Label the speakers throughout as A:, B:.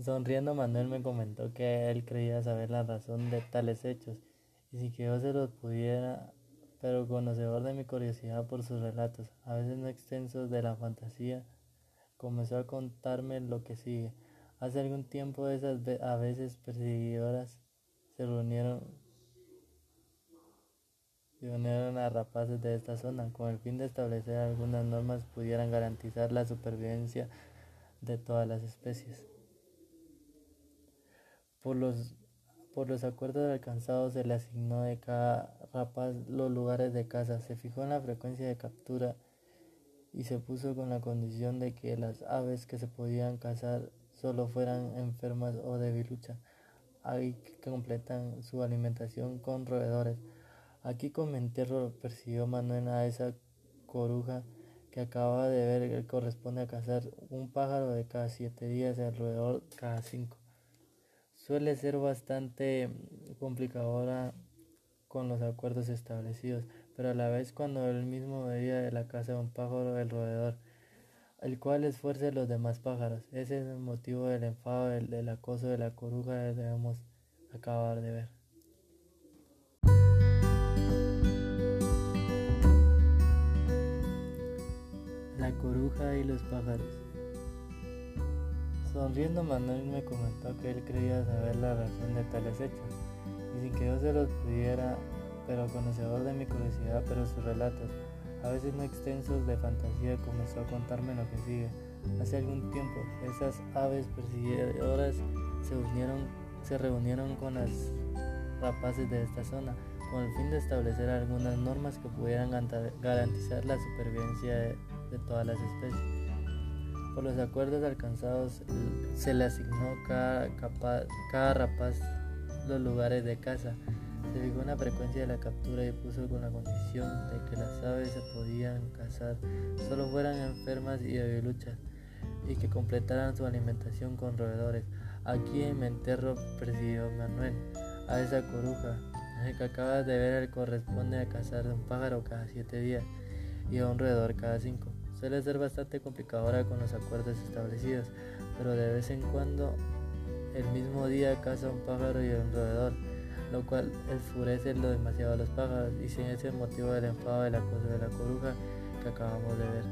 A: Sonriendo Manuel me comentó que él creía saber la razón de tales hechos y si que yo se los pudiera, pero conocedor de mi curiosidad por sus relatos, a veces no extensos de la fantasía, comenzó a contarme lo que sigue. Hace algún tiempo esas a veces perseguidoras se reunieron, se unieron a rapaces de esta zona con el fin de establecer algunas normas que pudieran garantizar la supervivencia de todas las especies. Por los, por los acuerdos alcanzados se le asignó de cada rapaz los lugares de caza, se fijó en la frecuencia de captura y se puso con la condición de que las aves que se podían cazar solo fueran enfermas o debiluchas, que completan su alimentación con roedores. Aquí con entierro persiguió Manuel a esa coruja que acaba de ver que corresponde a cazar un pájaro de cada siete días y el roedor cada cinco suele ser bastante complicadora con los acuerdos establecidos, pero a la vez cuando el mismo día de la casa de un pájaro del roedor, el cual esfuerce a los demás pájaros. Ese es el motivo del enfado, del, del acoso de la coruja que debemos acabar de ver. La coruja y los pájaros. Sonriendo Manuel me comentó que él creía saber la razón de tales hechos, y sin que yo se los pudiera, pero conocedor de mi curiosidad, pero sus relatos, a veces no extensos de fantasía, comenzó a contarme lo que sigue. Hace algún tiempo, esas aves perseguidoras se unieron, se reunieron con las rapaces de esta zona, con el fin de establecer algunas normas que pudieran garantizar la supervivencia de todas las especies. Por los acuerdos alcanzados se le asignó cada, rapaz los lugares de caza. Se fijó una frecuencia de la captura y puso con la condición de que las aves se podían cazar solo fueran enfermas y debiluchas y que completaran su alimentación con roedores. Aquí en Menterro presidió Manuel a esa coruja que acabas de ver el corresponde a cazar un pájaro cada siete días y a un roedor cada cinco. Suele ser bastante complicadora con los acuerdos establecidos, pero de vez en cuando el mismo día caza un pájaro y un roedor, lo cual enfurece lo demasiado a los pájaros y sin ese motivo del enfado de la cosa de la coruja que acabamos de ver.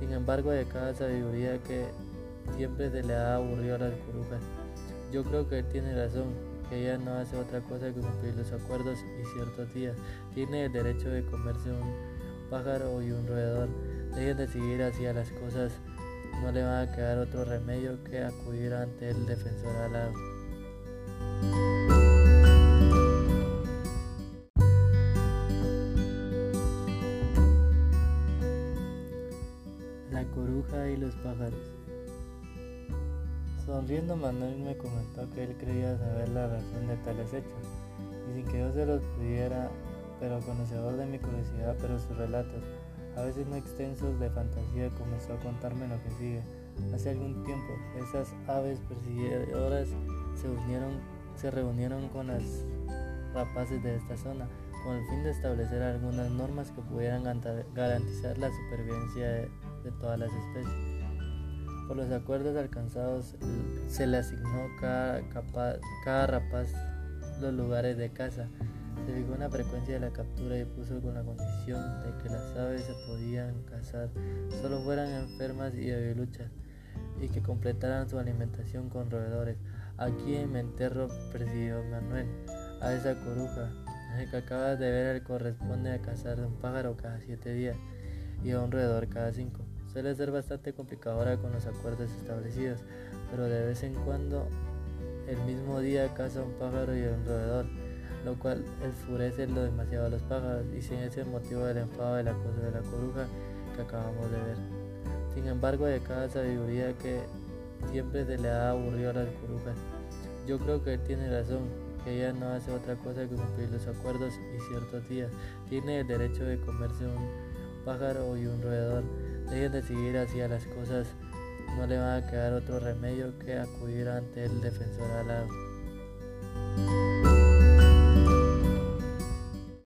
A: Sin embargo, de cada sabiduría que siempre se le ha aburrido a las corujas. Yo creo que él tiene razón, que ella no hace otra cosa que cumplir los acuerdos y ciertos días. Tiene el derecho de comerse un pájaro y un roedor Dejen de seguir hacia las cosas, no le va a quedar otro remedio que acudir ante el defensor alado. La coruja y los pájaros. Sonriendo Manuel me comentó que él creía saber la razón de tales hechos, y sin que yo se los pudiera, pero conocedor de mi curiosidad, pero sus relatos, a veces no extensos de fantasía, comenzó a contarme lo que sigue. Hace algún tiempo, esas aves perseguidoras se unieron, se reunieron con las rapaces de esta zona, con el fin de establecer algunas normas que pudieran garantizar la supervivencia de, todas las especies. Por los acuerdos alcanzados se le asignó cada, cada rapaz los lugares de caza se fijó una frecuencia de la captura y puso con la condición de que las aves se podían cazar solo fueran enfermas y debiluchas y que completaran su alimentación con roedores. Aquí en Menterro presidió Manuel a esa coruja que acabas de ver corresponde a cazar un pájaro cada siete días y a un roedor cada cinco. Suele ser bastante complicadora con los acuerdos establecidos, pero de vez en cuando el mismo día caza un pájaro y un roedor lo cual enfurece lo demasiado a los pájaros y sin ese motivo del enfado de la cosa de la coruja que acabamos de ver. Sin embargo, de cada sabiduría que siempre se le ha aburrido a las corujas. Yo creo que él tiene razón, que ella no hace otra cosa que cumplir los acuerdos y ciertos días. Tiene el derecho de comerse un pájaro y un roedor. Dejen de seguir así a las cosas, no le va a quedar otro remedio que acudir ante el defensor alado.